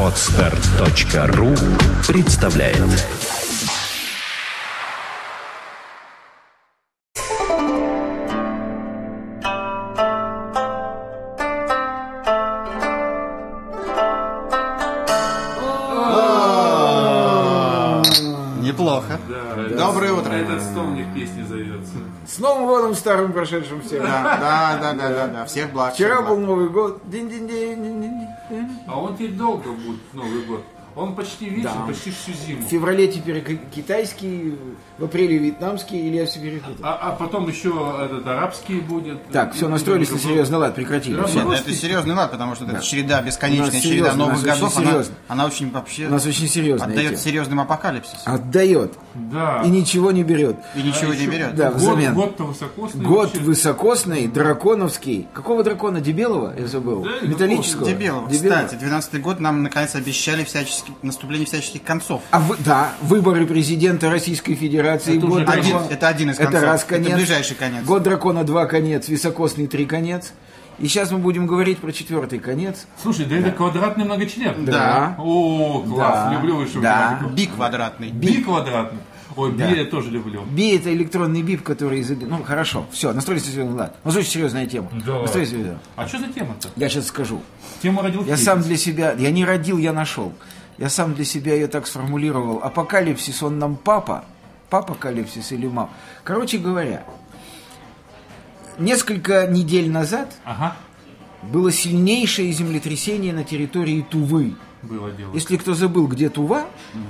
Отстар.ру представляет Неплохо. Доброе утро. Этот стол мне к песне зовется. С Новым годом старым прошедшим всем. Да, да, да, да, да, да. Всех благ. Вчера всех был благ. Новый год. Динь-динь-динь-динь-динь. А он теперь долго будет Новый год. Он почти вечер, Да. почти всю зиму. В феврале теперь ки- китайский, в апреле вьетнамский, или я все перепутал. А, а потом еще этот арабский будет. Так, все, настроились на серьезный лад, прекратили. Да. Нет, это серьезный лад, потому что эта череда, У бесконечная череда серьезно, новых годов, она, серьезно. она очень вообще У нас очень серьезная отдает тема. серьезным апокалипсисом. Отдает. Да. И ничего не берет. И ничего А не берет. Да, Год, взамен. год-то высокосный. Год вообще. высокосный, драконовский. Какого дракона? Дебелого? Я забыл. Да, Металлического? Дебилов. Кстати, 12 год нам наконец обещали всячески, наступление всяческих концов. А вы, да, выборы президента Российской Федерации. Это год Один, дракона. это один из Это концов. раз конец. Это ближайший конец. Год дракона два конец, високосный три конец. И сейчас мы будем говорить про четвертый конец. Слушай, да, это квадратный многочлен. Да. О, класс, Да. люблю выше Да. Би квадратный. Би квадратный. Ой, би Да. я тоже люблю. Би это электронный бип, который из... Ну, хорошо, все, настроились на серьезный лад. У нас очень серьезная тема. Да. Настроились на серьезный лад. А что за тема-то? Я сейчас скажу. Тему родил Я сам для себя... Я не родил, я нашел. Я сам для себя ее так сформулировал. Апокалипсис, он нам папа. Папа калипсис или мам. Короче говоря, несколько недель назад Ага, было сильнейшее землетрясение на территории Тувы. было дело. Если кто забыл, где Тува,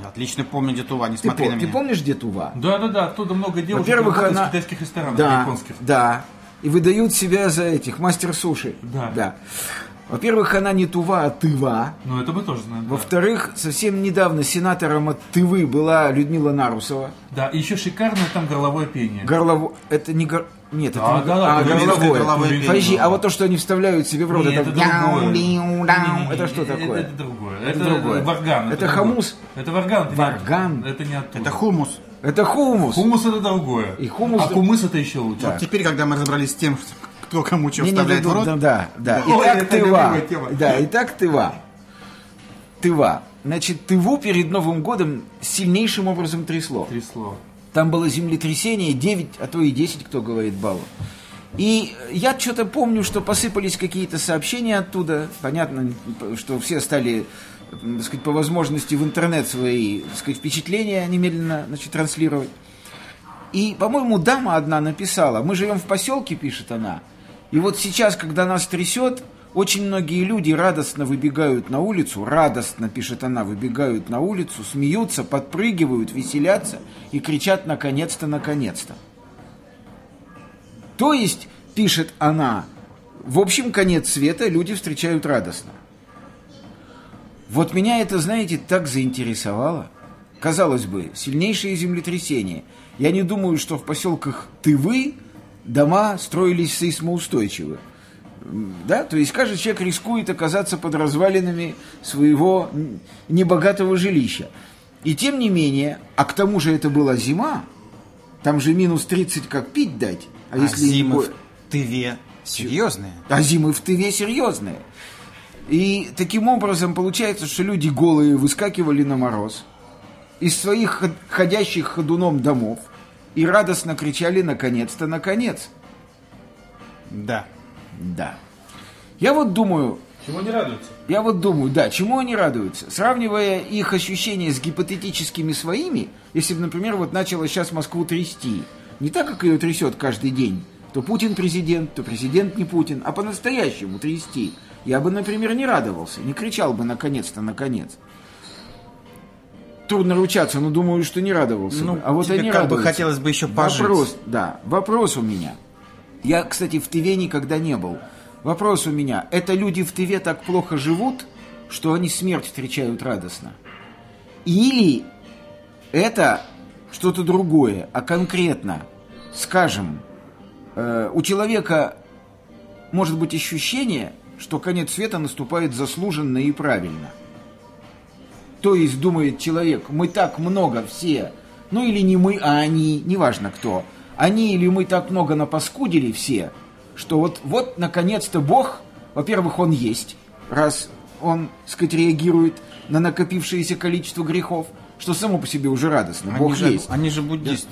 Отлично помню Детува, не ты, смотри пом- на ты меня. помнишь, где Тува? Да-да-да, оттуда много девушек Во-первых, она- в китайских ресторанах, Да, японских. да. И выдают себя за этих мастер суши. Да. Во-первых, она не Тува, а Тыва. Ну, это мы тоже знаем. да. Во-вторых, совсем недавно сенатором от Тывы была Людмила Нарусова. Да, и еще шикарное там горловое пение. Горлово... Это не гор... Нет, Да, это не... да, да, а, тувинское горловое. горловое пение. Подожди, а вот то, что они вставляют себе в рот, Не, это... это другое. Это что такое? Это, другое. Это Это, другое. варган. Это другое. хомус? Это варган. это не- Варган? Это не оттуда. Это хумус. Это хумус. Хумус это другое. И хумус- А кумыс это еще лучше. Вот теперь, когда мы разобрались с тем, что кто кому что вставляет в рот, да, да, да. Итак, Тыва. Да, итак, Тыва. Тыва. Значит, Тыву перед Новым годом сильнейшим образом трясло. Три слова. Там было землетрясение 9, а то и 10, кто говорит, баллов. И я что-то помню, что посыпались какие-то сообщения оттуда. Понятно, что все стали, так сказать, по возможности в интернет свои так сказать, впечатления немедленно значит, транслировать. И, по-моему, дама одна написала, мы живем в поселке, пишет она, и вот сейчас, когда нас трясет, очень многие люди радостно выбегают на улицу, радостно, пишет она, выбегают на улицу, смеются, подпрыгивают, веселятся и кричат «наконец-то, наконец-то». То есть, пишет она, в общем, конец света люди встречают радостно. Вот меня это, знаете, так заинтересовало. Казалось бы, сильнейшее землетрясение. Я не думаю, что в поселках Тывы дома строились сейсмоустойчиво. Да, то есть каждый человек рискует оказаться под развалинами своего небогатого жилища. И тем не менее, а к тому же это была зима, там же минус 30 как пить дать. А, а если не зимы бо- в Тыве серьезные. а зимы в Тыве серьезные. И таким образом получается, что люди голые выскакивали на мороз из своих ход- ходящих ходуном домов и радостно кричали «наконец-то, наконец!» Да. Да. Я вот думаю, Чего не радуются? я вот думаю, да, чему они радуются? Сравнивая их ощущения с гипотетическими своими, если бы, например, вот начало сейчас Москву трясти, не так, как ее трясет каждый день, то Путин президент, то президент не Путин, а по-настоящему трясти, я бы, например, не радовался, не кричал бы «наконец-то, наконец!» Трудно ручаться, но думаю, что не радовался Ну, бы. А вот тебе они как бы радуются. хотелось бы еще пожить. Вопрос, да, вопрос у меня. Я, кстати, в Тыве никогда не был. Вопрос у меня. Это люди в Тыве так плохо живут, что они смерть встречают радостно? Или это что-то другое, а конкретно, скажем, э, у человека может быть ощущение, что конец света наступает заслуженно и правильно. То есть, думает человек, мы так много все, ну или не мы, а они, неважно кто, они или мы так много напаскудили все, что вот, вот наконец-то Бог, во-первых, Он есть, раз он, сказать, реагирует на накопившееся количество грехов, что само по себе уже радостно. Бог Они же, есть. они же буддисты.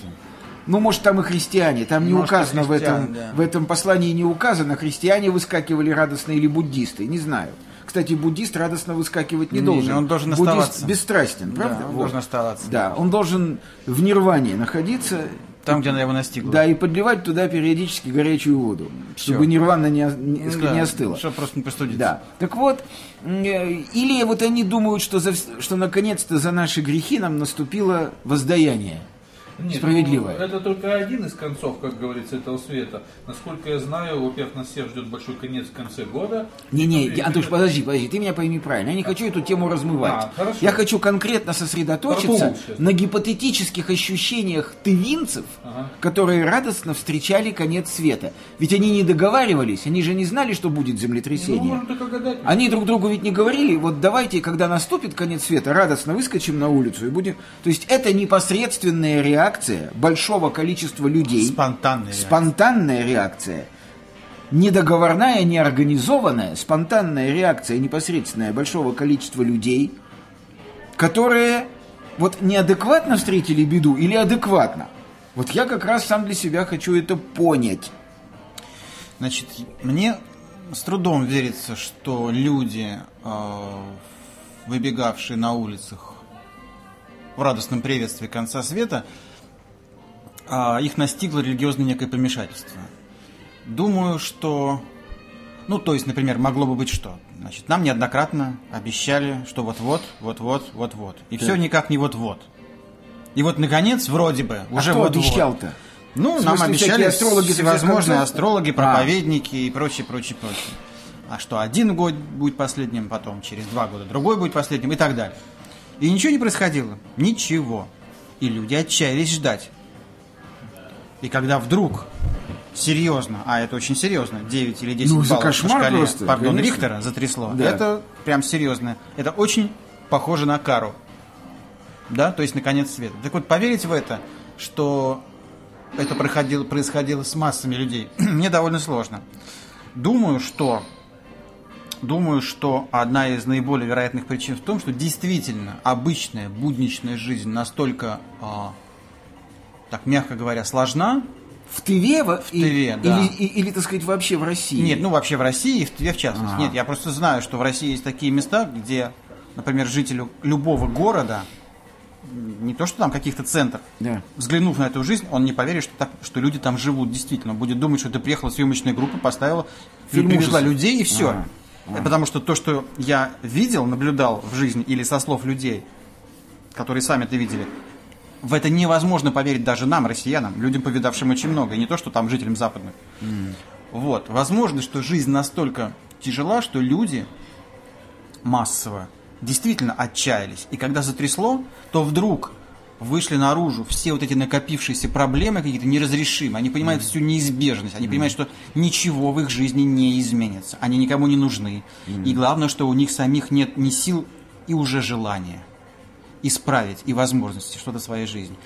Ну, может, там и христиане, там не Может, указано в этом, да. в этом послании не указано, христиане выскакивали радостно или буддисты, не знаю. Кстати, буддист радостно выскакивать не, Не, должен. он должен Буддист оставаться. бесстрастен, правда? Да, он Вот. должен оставаться. Да, он должен в нирване находиться, Там, где она его настигла. да, и подливать туда периодически горячую воду, Всё. чтобы нирвана не, не, да, не остыла. Чтобы просто не простудиться. Да. Так вот, э, или вот они думают, что, за, что наконец-то за наши грехи нам наступило воздаяние. Нет, Справедливое. ну, это только один из концов, как говорится, этого света. Насколько я знаю, во-первых, нас всех ждет большой конец в конце года. Не-не, И- Антош, подожди, подожди, ты меня пойми правильно. Я не хочу эту тему размывать. А, хорошо. я хочу конкретно сосредоточиться на гипотетических ощущениях тывинцев, Ага. которые радостно встречали конец света. Ведь они не договаривались, они же не знали, что будет Ну, землетрясение. гадать. Они друг другу ведь не говорили, вот давайте, когда наступит конец света, радостно выскочим на улицу и будем... То есть это непосредственная реакция большого количества людей. Спонтанная реакция. Спонтанная реакция. Недоговорная, неорганизованная, спонтанная реакция непосредственная большого количества людей, которые вот неадекватно встретили беду или адекватно. Вот я как раз сам для себя хочу это понять. Значит, мне с трудом верится, что люди, э, выбегавшие на улицах в радостном приветствии конца света, а, их настигло религиозное некое помешательство. Думаю, что... Ну, то есть, например, могло бы быть что? Значит, нам неоднократно обещали, что вот-вот, вот-вот, вот-вот. И все никак не вот-вот. И вот, наконец, вроде бы, А уже кто вот-вот. обещал-то? Ну, нам обещали астрологи всевозможные астрологи, А. проповедники и прочее, прочее, прочее. А что один год будет последним, потом через два года другой будет последним и так далее. И ничего не происходило. Ничего. И люди отчаялись ждать. И когда вдруг серьезно, а это очень серьезно, 9 или 10 Ну, баллов по шкале, просто, пардон, конечно. Рихтера затрясло, Да. это прям серьезно. Это очень похоже на кару. Да, то есть на конец света. Так вот, поверить в это, что это происходило, происходило с массами людей, мне довольно сложно. Думаю, что думаю, что одна из наиболее вероятных причин в том, что действительно обычная будничная жизнь настолько, а, так мягко говоря, сложна. В Тыве? В Тыве, да. Или, и- или, так сказать, вообще в России? Нет, ну вообще в России и в Тве в частности. Ага. Нет, я просто знаю, что в России есть такие места, где, например, жителю любого города, не то что там каких-то центров, Да. взглянув на эту жизнь, он не поверит, что, так, что люди там живут действительно. Он будет думать, что это приехала съемочная группа, поставила, Фильм привезла ужасов. людей и все. Ага, Потому что то, что я видел, наблюдал в жизни или со слов людей, которые сами это видели, в это невозможно поверить даже нам, россиянам, людям, повидавшим очень много, и не то, что там жителям западных. Вот. Возможно, что жизнь настолько тяжела, что люди массово действительно отчаялись. И когда затрясло, то вдруг вышли наружу все вот эти накопившиеся проблемы какие-то неразрешимые. Они понимают всю неизбежность. Они понимают, что ничего в их жизни не изменится. Они никому не нужны. И главное, что у них самих нет ни сил и уже желания исправить и возможности что-то в своей жизни.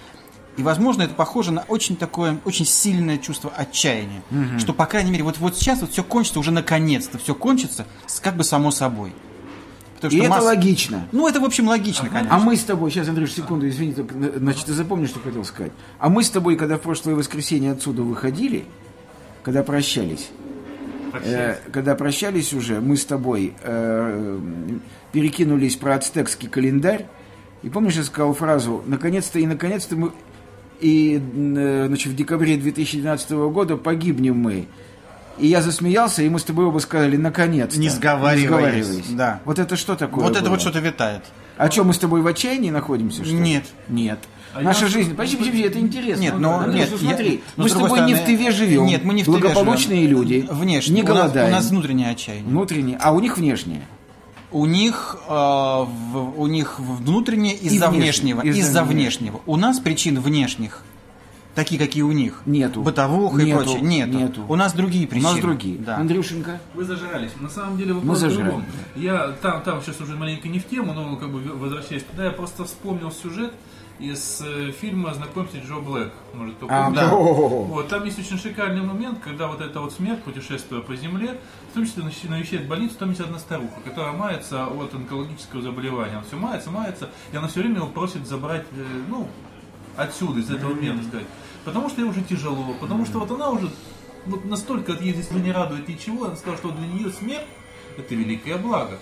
И, возможно, это похоже на очень такое, очень сильное чувство отчаяния. Что, по крайней мере, вот, вот сейчас вот все кончится, уже наконец-то все кончится, как бы само собой. Потому И это логично. Ну, это, в общем, логично, конечно. А мы с тобой, сейчас, Андрюш, секунду, извини, только, значит, ты запомнишь, что хотел сказать. А мы с тобой, когда в прошлое воскресенье отсюда выходили, когда прощались, э, когда прощались уже, мы с тобой э, перекинулись про ацтекский календарь, и помнишь, я сказал фразу, наконец-то и наконец-то мы, и, э, значит, в декабре 2012 года погибнем мы. И я засмеялся, и мы с тобой оба сказали, наконец-то. Не сговариваясь, да. Вот это что такое вот это было? вот что-то витает. А что, мы с тобой в отчаянии находимся? Что ли? Нет. Нет. А Наша я- жизнь... Подожди, подожди, это интересно. Нет, но- Андрюш, нет, ну я- смотри, но мы с с тобой не в стороны- Тыве живем. Нет, мы не в Тыве Благополучные живем. люди. Внешне. Не У нас- голодаем. У нас внутреннее отчаяние. Внутреннее. А у них внешнее. У них, э, в- у них внутреннее из-за внешнего. Из-за Из-за внешнего. внешнего. У нас причин внешних, такие, какие у них. Нету. Бытовух и Нету. прочее. Нету. Нету. У нас другие У причины. нас другие. Да. Андрюшенька. Вы зажрались. На самом деле вопрос в зажрали, другом. Я там, там сейчас уже маленько не в тему, но как бы возвращаясь туда, я просто вспомнил сюжет из э, фильма «Знакомьтесь, Джо Блэк». Может, кто А, да. Вот, там есть очень шикарный момент, когда вот эта вот смерть, путешествуя по земле, в том числе навещ- навещает больницу, там есть одна старуха, которая мается от онкологического заболевания. Она все мается, мается, и она все время его просит забрать, э, ну, отсюда, из этого мира, так сказать. Потому что ей уже тяжело, потому что вот она уже вот настолько здесь не радует ничего, она сказала, что для нее смерть это великое благо.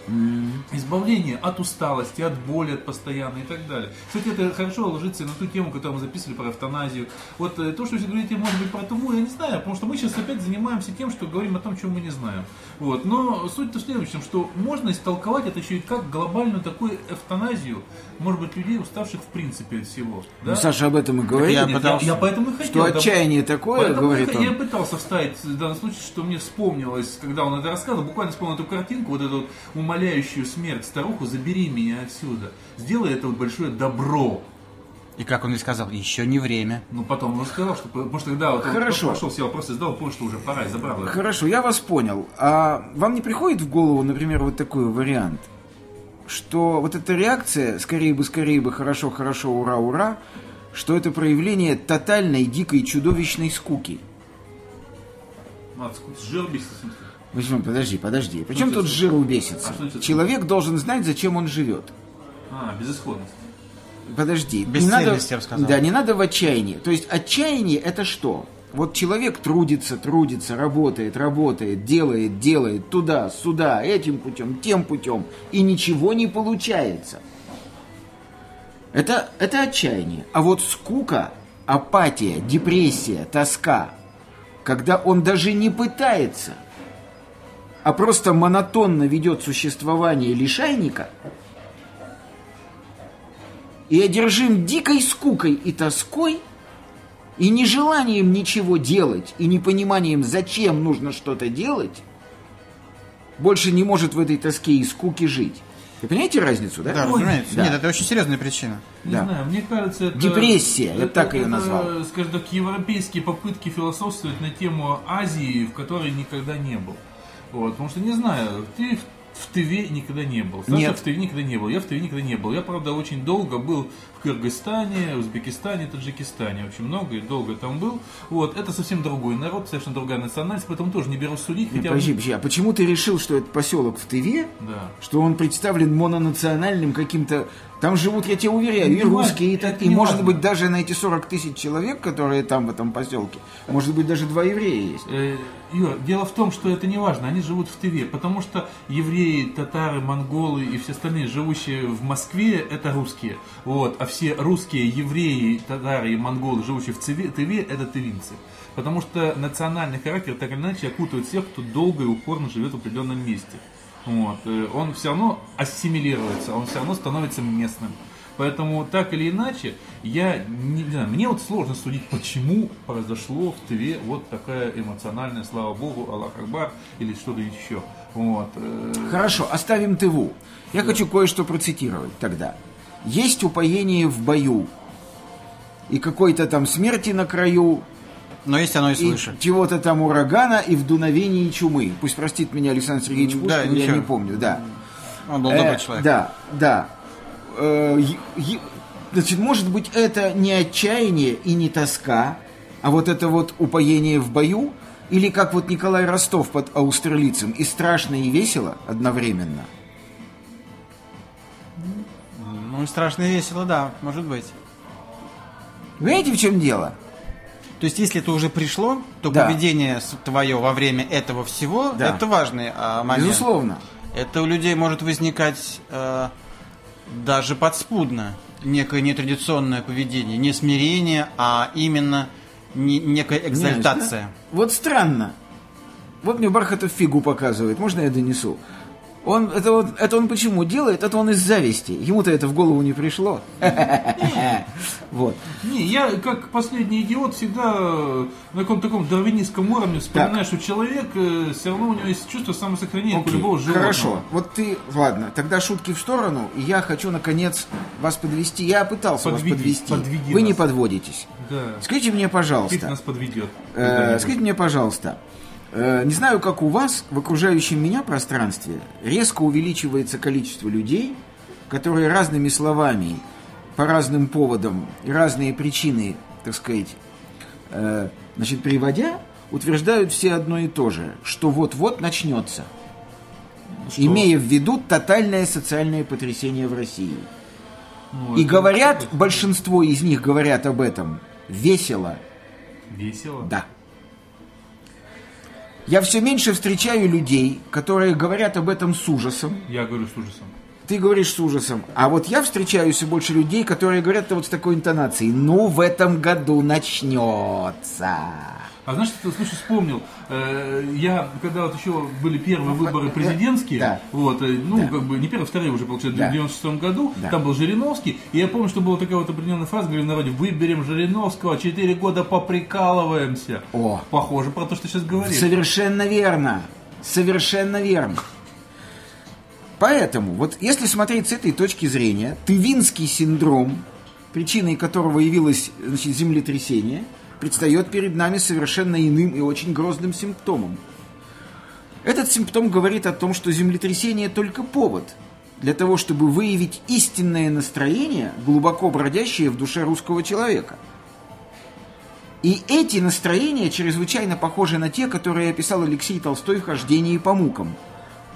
Избавление от усталости, от боли, от постоянной и так далее. Кстати, это хорошо ложится и на ту тему, которую мы записывали про эвтаназию. Вот э, то, что вы говорите, может быть, про ТВ, я не знаю, потому что мы сейчас опять занимаемся тем, что говорим о том, чего мы не знаем. Вот. Но суть-то в следующем, что можно истолковать это еще и как глобальную такую эвтаназию, может быть, людей, уставших в принципе от всего. Ну, Да? Саша об этом и говорит. я Нет, пытался- я поэтому и хотел. Что да, отчаяние такое, Поэтому говорит я, я он. пытался вставить в данном случае, что мне вспомнилось, когда он это рассказывал, буквально вспомнил эту картинку, вот эту вот умоляющую смерть старуху, забери меня отсюда, сделай это вот большое добро. И как он и сказал, еще не время. Ну, потом он сказал, что, потому что когда вот он Хорошо. пошел, сел, просто сдал, понял, что уже пора, и забрал это. Хорошо, я вас понял. А вам не приходит в голову, например, вот такой вариант, что вот эта реакция «скорее бы, скорее бы, хорошо, хорошо, ура, ура», что это проявление тотальной, дикой, чудовищной скуки? Надо с жир бесится, в смысле. Почему? Подожди, подожди. Причем Ну, тут что- жиру бесится? А это? Человек должен знать, зачем он живет. А, безысходность. Подожди. Бесцельность, не надо, я бы сказал. Да, не надо в отчаянии. То есть отчаяние это что? Вот человек трудится, трудится, работает, работает, делает, делает туда, сюда, этим путем, тем путем, и ничего не получается. Это, это отчаяние. А вот скука, апатия, депрессия, тоска, когда он даже не пытается, а просто монотонно ведет существование лишайника, и одержим дикой скукой и тоской, и нежеланием ничего делать, и непониманием, зачем нужно что-то делать, больше не может в этой тоске и скуке жить. Вы понимаете разницу, да? Да, разумеется. Да. Нет, это очень серьезная причина. Не Да. знаю, мне кажется, это... Депрессия, я так ее это, назвал. скажем так, европейские попытки философствовать на тему Азии, в которой никогда не был. Вот, потому что, не знаю, ты в, Тыве никогда не был. Саша Нет. в Тыве никогда не был. Я в Тыве никогда не был. Я, правда, очень долго был Кыргызстане, Узбекистане, Таджикистане. Очень много и долго там был. Вот, это совсем другой народ, совершенно другая национальность, поэтому тоже не беру судить. Нет, хотя подожди, подожди, а почему ты решил, что это поселок в Тыве, Да. что он представлен мононациональным каким-то... Там живут, я тебе уверяю, и русские, и, так- и может важно. быть даже на эти 40 тысяч человек, которые там в этом поселке, может быть даже два еврея есть. Э, Юр, дело в том, что это не важно, они живут в Тыве, потому что евреи, татары, монголы и все остальные, живущие в Москве, это русские. Вот, а все русские, евреи, татары и монголы, живущие в Тыве, Тыве это тывинцы. Потому что национальный характер так или иначе окутывает всех, кто долго и упорно живет в определенном месте. Вот. э, Он все равно ассимилируется, он все равно становится местным. Поэтому так или иначе, я не, знаю, мне вот сложно судить, почему произошло в ТВ вот такая эмоциональная, слава богу, Аллах Акбар или что-то еще. Вот. э, Хорошо, оставим Тыву. Я хочу кое-что процитировать тогда. Есть упоение в бою, и какой-то там смерти на краю, Но есть оно и свыше. чего-то там урагана, и в дуновении чумы. Пусть простит меня Александр Сергеевич Пушкин, Да, я ничего. не помню, да. Он был Э, добрый человек. Да, да. Э, е- значит, может быть, это не отчаяние и не тоска, а вот это вот упоение в бою, или как вот Николай Ростов под Аустерлицем, и страшно, и весело одновременно. Ну, страшно весело, да, может быть. Понимаете, в чем дело? То есть, если это уже пришло, то Да. поведение твое во время этого всего, Да. это важный а, момент. Безусловно. Это у людей может возникать э, даже подспудно некое нетрадиционное поведение, не смирение, а именно не- некая экзальтация. Знаешь, да? Вот странно. Вот мне Бархатов фигу показывает. Можно я донесу? Он, это, вот, это он почему делает? Это он из зависти. Ему-то это в голову не пришло. Вот. Не, я как последний идиот всегда на каком-то таком дарвинистском уровне вспоминаю, что человек э, все равно у него есть чувство самосохранения как у любого животного. Хорошо. Вот ты, ладно, тогда шутки в сторону. И я хочу, наконец, вас подвести. Я пытался вас подвести. Вы не подводитесь. Скажите мне, пожалуйста. нас подведет. Э, скажите мне, пожалуйста, не знаю, как у вас, в окружающем меня пространстве резко увеличивается количество людей, которые разными словами по разным поводам разные причины, так сказать, э, значит, приводя, утверждают все одно и то же, что вот-вот начнется. Имея в виду тотальное социальное потрясение в России. Ну, И говорят, большинство из них говорят об этом весело, Весело. да. Я все меньше встречаю людей, которые говорят об этом с ужасом. Я говорю с ужасом. Ты говоришь с ужасом. А вот я встречаю все больше людей, которые говорят вот с такой интонацией. Ну, в этом году начнется. А знаешь, что ты, слушай, вспомнил, э, я, когда вот еще были первые выборы президентские, Да. вот, э, ну, Да. как бы, не первые, вторые уже, получается, Да. в 96 году, Да. там был Жириновский, и я помню, что была такая вот определенная фраза, говорили в народе, выберем Жириновского, 4 года поприкалываемся. О. Похоже про то, что сейчас говоришь. Совершенно верно. Совершенно верно. Поэтому, вот если смотреть с этой точки зрения, Тывинский синдром, причиной которого явилось значит, землетрясение, предстает перед нами совершенно иным и очень грозным симптомом. Этот симптом говорит о том, что землетрясение только повод для того, чтобы выявить истинное настроение, глубоко бродящее в душе русского человека. И эти настроения чрезвычайно похожи на те, которые описал Алексей Толстой в «Хождении по мукам»,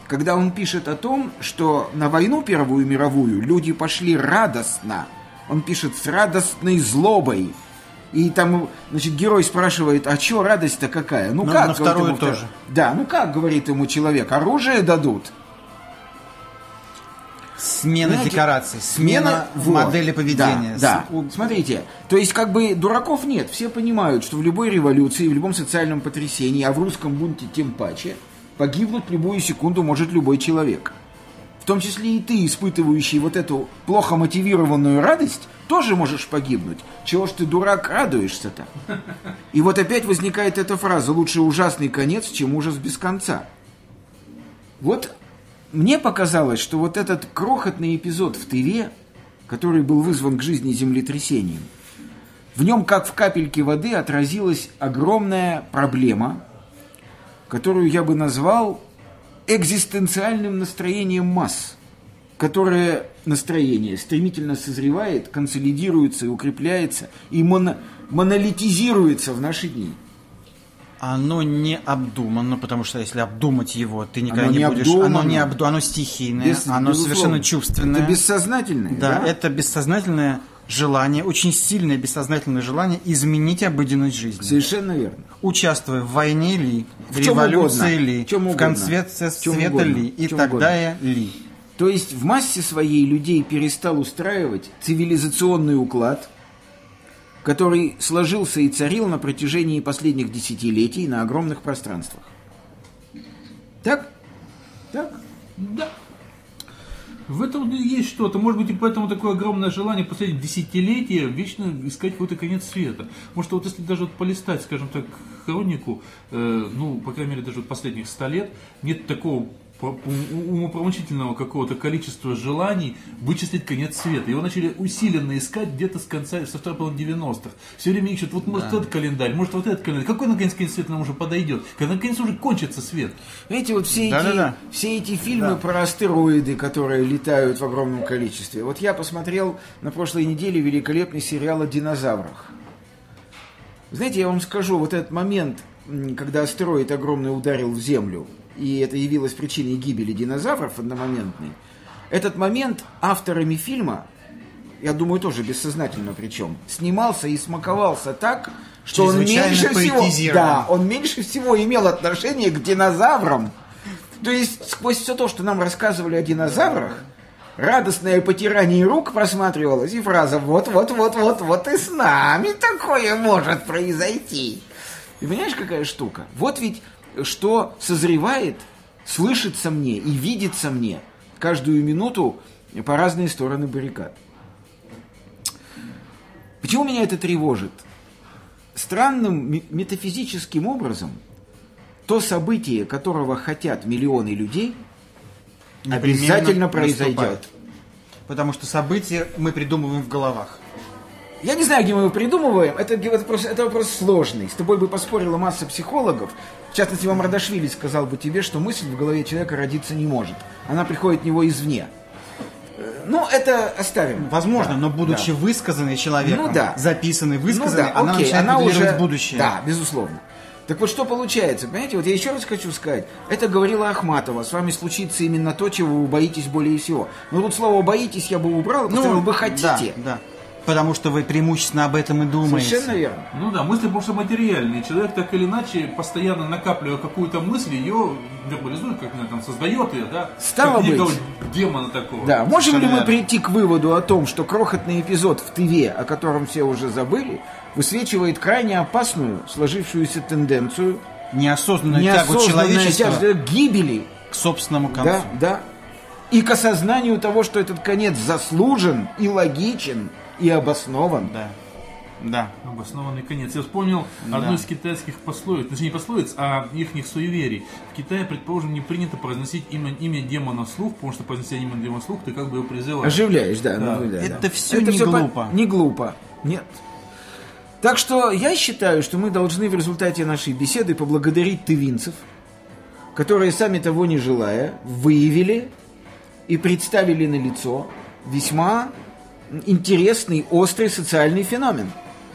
когда он пишет о том, что на войну Первую мировую люди пошли радостно. Он пишет с радостной злобой. И там, значит, герой спрашивает, а чё радость-то какая? Ну Ну, как? на вторую ему тоже. Да, ну как, говорит ему человек, оружие дадут? Смена Понимаете, декораций, смена вот. модели поведения. Да, да. Смотрите, то есть как бы дураков нет. Все понимают, что в любой революции, в любом социальном потрясении, а в русском бунте тем паче, погибнуть любую секунду может любой человек. В том числе и ты, испытывающий вот эту плохо мотивированную радость, тоже можешь погибнуть. Чего ж ты, дурак, радуешься-то? И вот опять возникает эта фраза «лучше ужасный конец, чем ужас без конца». Вот мне показалось, что вот этот крохотный эпизод в Тыве, который был вызван к жизни землетрясением, в нем, как в капельке воды, отразилась огромная проблема, которую я бы назвал экзистенциальным настроением масс, которое настроение стремительно созревает, консолидируется и укрепляется, и моно- монолитизируется в наши дни. Оно не обдумано, потому что если обдумать его, ты никогда Оно не не будешь. обдумано. Оно не обду... оно стихийное, Без- оно безусловно. совершенно чувственное. Это бессознательное. Да, это бессознательное желание, очень сильное бессознательное желание изменить обыденность жизни. Совершенно верно. Участвуя в войне ли, в, В революции угодно. ли, В чем в конце света ли и так далее ли. То есть в массе своей людей перестал устраивать цивилизационный уклад, который сложился и царил на протяжении последних десятилетий на огромных пространствах. Так? Так? Да. В этом есть что-то. Может быть, и поэтому такое огромное желание последних десятилетия вечно искать какой-то конец света. Может, вот если даже вот полистать, скажем так, хронику, э, ну, по крайней мере, даже вот последних ста лет, нет такого умопромочительного какого-то количества желаний вычислить конец света. Его начали усиленно искать где-то с конца, со второй половины 90-х. Все время ищут, вот может этот календарь, может вот этот календарь. Какой наконец конец света нам уже подойдет? Когда наконец уже кончится свет? Знаете, вот все, эти, все эти фильмы про астероиды, которые летают в огромном количестве. Вот я посмотрел на прошлой неделе великолепный сериал о динозаврах. Знаете, я вам скажу, вот этот момент, когда астероид огромный ударил в Землю, и это явилось причиной гибели динозавров одномоментной, этот момент авторами фильма, я думаю, тоже бессознательно причем, снимался и смаковался так, что он меньше всего, да, он меньше всего имел отношение к динозаврам. То есть сквозь все то, что нам рассказывали о динозаврах, радостное потирание рук просматривалось, и фраза «вот-вот-вот-вот-вот и с нами такое может произойти». Ты понимаешь, какая штука? Вот ведь что созревает, слышится мне и видится мне каждую минуту по разные стороны баррикад. Почему меня это тревожит? Странным ме- метафизическим образом то событие, которого хотят миллионы людей, обязательно произойдет. Потому что события мы придумываем в головах. Я не знаю, где мы его придумываем. Это, это, вопрос, это вопрос сложный. С тобой бы поспорила масса психологов. В частности, вам Радашвили сказал бы тебе, что мысль в голове человека родиться не может. Она приходит в него извне. Э, Ну, это оставим. Возможно, Да, но будучи да. высказанной человеком, Ну да. записанной, высказанной, Ну да, она окей, начинает она уже... будущее. Да, безусловно. Так вот, что получается, понимаете, вот я еще раз хочу сказать, это говорила Ахматова, с вами случится именно то, чего вы боитесь более всего. Но тут слово «боитесь» я бы убрал, ну, вы хотите. Да, да. Потому что вы преимущественно об этом и думаете. Совершенно верно. Ну да, мысли просто материальные. Человек так или иначе, постоянно накапливая какую-то мысль, ее вербализует, как она там создает ее, да? Стало как быть. демона такого. Да, можем ли мы Совершенно прийти к выводу о том, что крохотный эпизод в ТВ, о котором все уже забыли, высвечивает крайне опасную сложившуюся тенденцию Неосознанную тягу неосознанной человечества к гибели к собственному концу. Да, да. И к осознанию того, что этот конец заслужен и логичен и обоснован. Да. Да. Обоснованный конец. Я вспомнил одну из китайских пословиц, точнее не пословиц, а их суеверий. В Китае, предположим, не принято произносить имя, имя демона вслух, потому что произнося имя демона вслух, ты как бы его призываешь. Оживляешь, да. Да. ну, да, Это да. всё не всё по- глупо. Не глупо. Нет. Так что я считаю, что мы должны в результате нашей беседы поблагодарить тывинцев, которые, сами того не желая, выявили и представили на лицо весьма интересный, острый социальный феномен.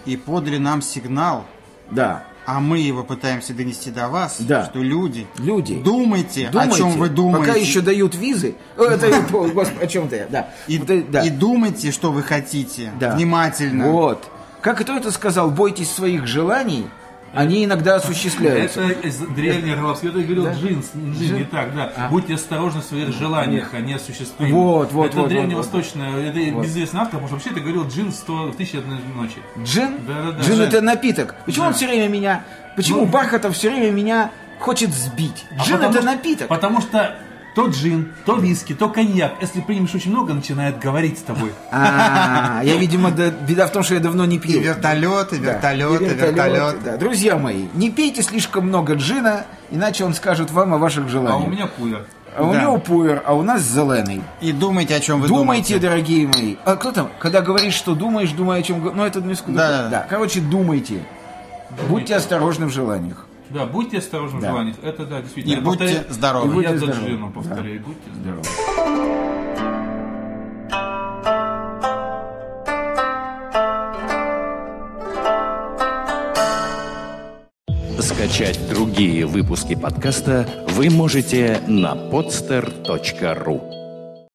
И подали нам сигнал, Да. а мы его пытаемся донести до вас, Да. что люди, Люди. думайте, Думайте, о чем вы думаете. Пока еще дают визы. О, чем-то я, да. И, Вот это- да. и думайте, что вы хотите. Внимательно. Вот. Как кто это сказал, бойтесь своих желаний, они иногда осуществляются. Это из древней арабской, это говорил Да? джин, джин, не так, да. Будьте осторожны в своих желаниях, они осуществимы. Вот, вот, Это вот, древневосточное, это безызвестный автор, потому что вообще это говорил джин 100 тысяч одной ночи. Джин? Да-да-да. Джин Да. это напиток. Почему он все время меня... Почему Бархатов все время меня хочет сбить? А Джин потому это напиток. Потому что то джин, то виски, то коньяк. Если примешь очень много, начинает говорить с тобой. А, я, видимо, да- беда в том, что я давно не И пил. вертолеты, Да, вертолеты, и вертолеты, вертолеты. да. Друзья мои, не пейте слишком много джина, иначе он скажет вам о ваших А желаниях. у меня пуля. А у Да. него пуэр, а у нас зеленый. И думайте, о чем вы думайте, думаете. дорогие мои. А кто там? Когда говоришь, что думаешь, думай о чем... Ну, это. Да, да, да. Короче, думайте. Будьте осторожны в желаниях. Да, будьте осторожны в Да. желаниях. Это да, действительно. И Я будьте повторяю- здоровы. И Я будьте за здоровы. джином Да. повторяю. Будьте здоровы. Скачать другие выпуски подкаста вы можете на podster.ru